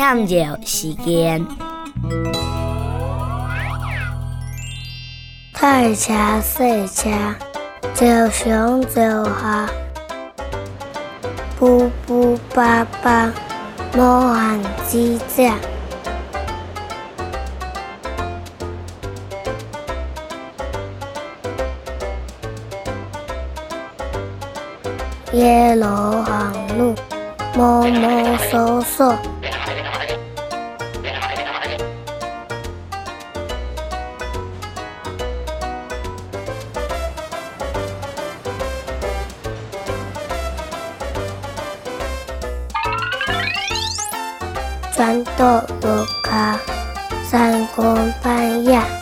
唱游时间。大车小车，走上走下，布布巴巴，无限之者。夜路行路，摸摸索索。三豆腐こん公ん呀。